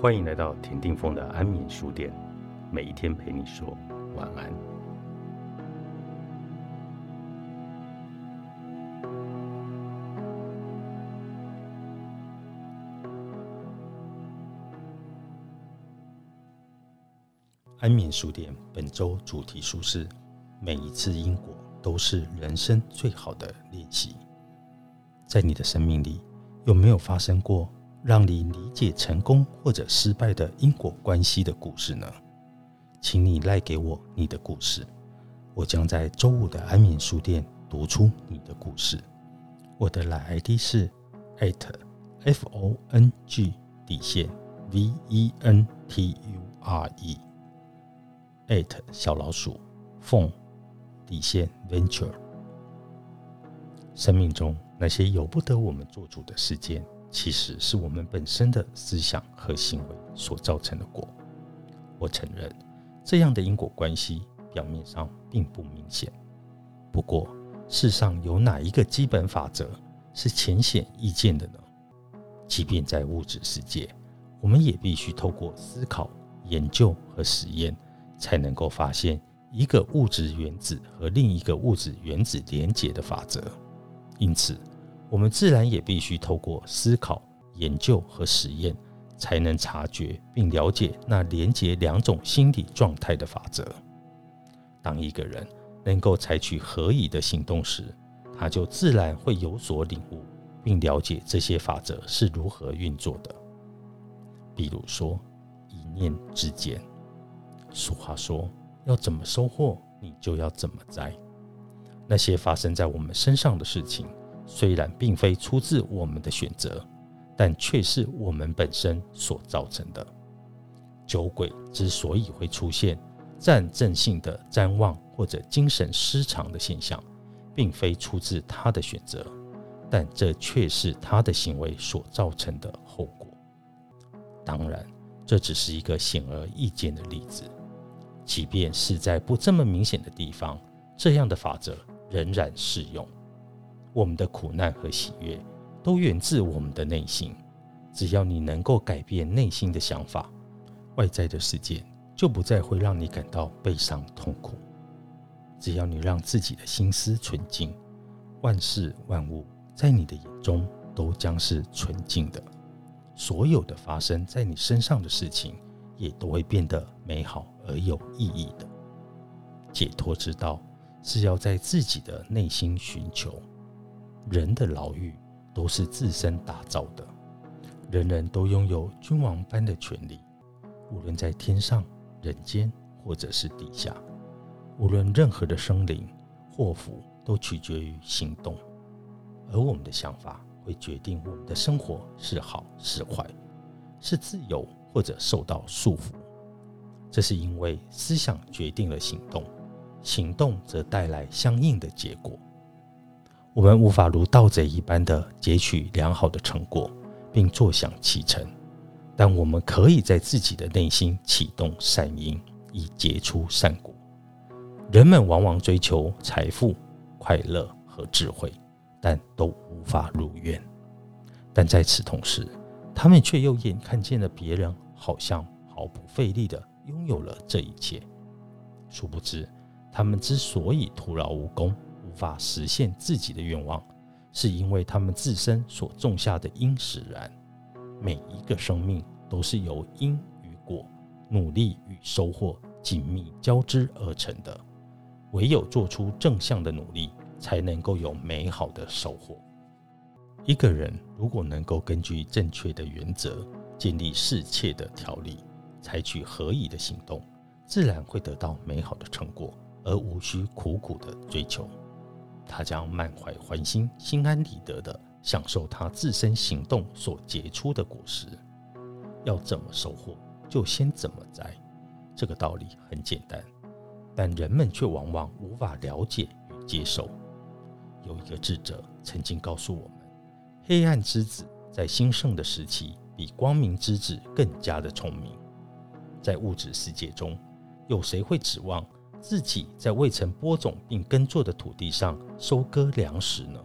欢迎来到田定峰的安眠书店，每一天陪你说晚安。安眠书店本周主题书是：每一次因果都是人生最好的练习。在你的生命里，有没有发生过让你理解成功或者失败的因果关系的故事呢？请你赖给我你的故事，我将在周五的安眠书店读出你的故事。我的赖 ID 是 @FONG 底线 VENTURE。小老鼠凤底线 venture。生命中那些由不得我们做主的事件，其实是我们本身的思想和行为所造成的果。我承认，这样的因果关系表面上并不明显。不过，世上有哪一个基本法则是浅显易见的呢？即便在物质世界，我们也必须透过思考、研究和实验。才能够发现一个物质原子和另一个物质原子连结的法则。因此，我们自然也必须透过思考、研究和实验，才能察觉并了解那连接两种心理状态的法则。当一个人能够采取合宜的行动时，他就自然会有所领悟，并了解这些法则是如何运作的。比如说，一念之间。俗话说：“要怎么收获，你就要怎么栽。”那些发生在我们身上的事情，虽然并非出自我们的选择，但却是我们本身所造成的。酒鬼之所以会出现战阵性的谵妄或者精神失常的现象，并非出自他的选择，但这却是他的行为所造成的后果。当然，这只是一个显而易见的例子。即便是在不这么明显的地方，这样的法则仍然适用。我们的苦难和喜悦都源自我们的内心。只要你能够改变内心的想法，外在的世界就不再会让你感到悲伤痛苦。只要你让自己的心思纯净，万事万物在你的眼中都将是纯净的。所有的发生在你身上的事情，也都会变得美好。而有意义的解脱之道，是要在自己的内心寻求。人的牢狱都是自身打造的，人人都拥有君王般的权利，无论在天上、人间，或者是地下，无论任何的生灵祸福，都取决于行动。而我们的想法会决定我们的生活是好是坏，是自由或者受到束缚。这是因为思想决定了行动，行动则带来相应的结果。我们无法如盗贼一般的截取良好的成果，并坐享其成，但我们可以在自己的内心启动善因，以结出善果。人们往往追求财富、快乐和智慧，但都无法如愿。但在此同时，他们却又眼看见了别人好像毫不费力的。拥有了这一切，殊不知，他们之所以徒劳无功，无法实现自己的愿望，是因为他们自身所种下的因使然。每一个生命都是由因与果、努力与收获紧密交织而成的。唯有做出正向的努力，才能够有美好的收获。一个人如果能够根据正确的原则，建立适切的条例。采取合宜的行动，自然会得到美好的成果，而无需苦苦的追求。他将满怀欢心、心安理得的享受他自身行动所结出的果实。要怎么收获，就先怎么摘。这个道理很简单，但人们却往往无法了解与接受。有一个智者曾经告诉我们：黑暗之子在兴盛的时期，比光明之子更加的聪明。在物质世界中，有谁会指望自己在未曾播种并耕作的土地上收割粮食呢？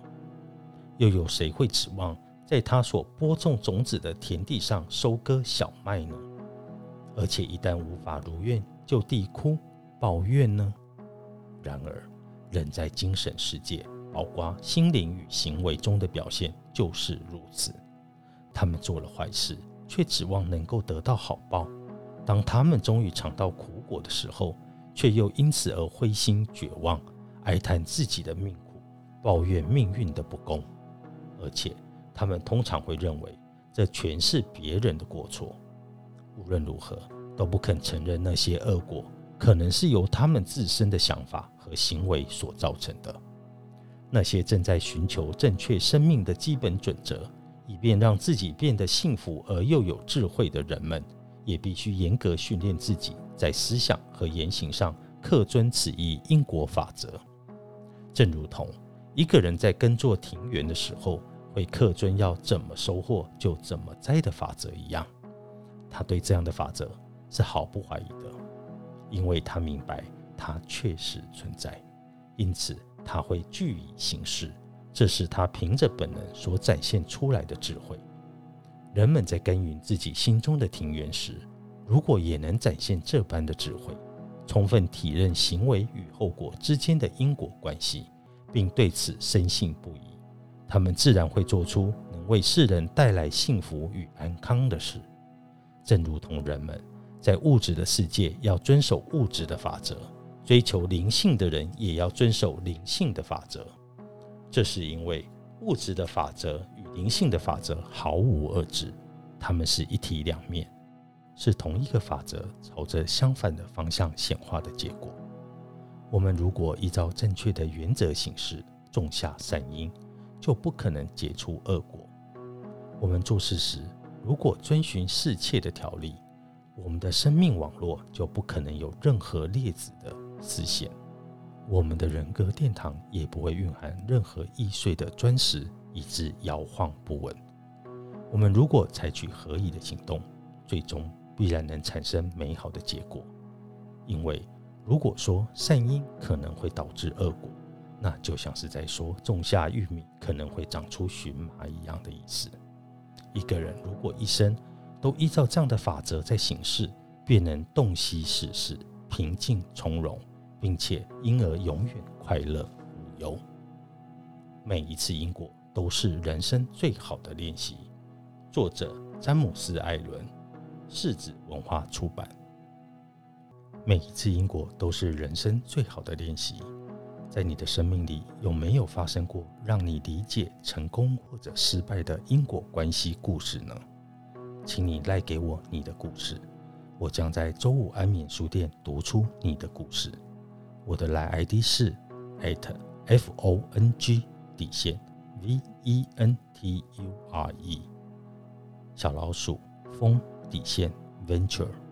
又有谁会指望在他所播种种子的田地上收割小麦呢？而且一旦无法如愿，就地哭抱怨呢？然而，人在精神世界，包括心灵与行为中的表现，就是如此。他们做了坏事，却指望能够得到好报；当他们终于尝到苦果的时候，却又因此而灰心绝望，哀叹自己的命苦，抱怨命运的不公。而且，他们通常会认为这全是别人的过错。无论如何，都不肯承认那些恶果可能是由他们自身的想法和行为所造成的。那些正在寻求正确生命的基本准则。以便让自己变得幸福而又有智慧的人们，也必须严格训练自己，在思想和言行上恪遵此一因果法则。正如同一个人在耕作庭园的时候，会恪遵要怎么收获就怎么栽的法则一样，他对这样的法则是毫不怀疑的，因为他明白它确实存在，因此他会据以行事。这是他凭着本能所展现出来的智慧。人们在耕耘自己心中的庭园时，如果也能展现这般的智慧，充分体认行为与后果之间的因果关系，并对此深信不疑，他们自然会做出能为世人带来幸福与安康的事。正如同人们在物质的世界要遵守物质的法则，追求灵性的人也要遵守灵性的法则。这是因为物质的法则与灵性的法则毫无二致，它们是一体两面，是同一个法则朝着相反的方向显化的结果。我们如果依照正确的原则行事，种下善因，就不可能结出恶果。我们做事时，如果遵循世切的条例，我们的生命网络就不可能有任何劣子的丝线。我们的人格殿堂也不会蕴含任何易碎的砖石，以致摇晃不稳。我们如果采取合宜的行动，最终必然能产生美好的结果。因为如果说善因可能会导致恶果，那就像是在说种下玉米可能会长出荨麻一样的意思。一个人如果一生都依照这样的法则在行事，便能洞悉世事，平静从容。并且因而永远快乐无忧。每一次因果都是人生最好的练习。作者詹姆斯·艾伦，世子文化出版。每一次因果都是人生最好的练习。在你的生命里，有没有发生过让你理解成功或者失败的因果关系故事呢？请你赖给我你的故事，我将在周五安眠书店读出你的故事。我的来 ID 是 at f o n g 底线 v e n t u r e 小老鼠风底线 venture。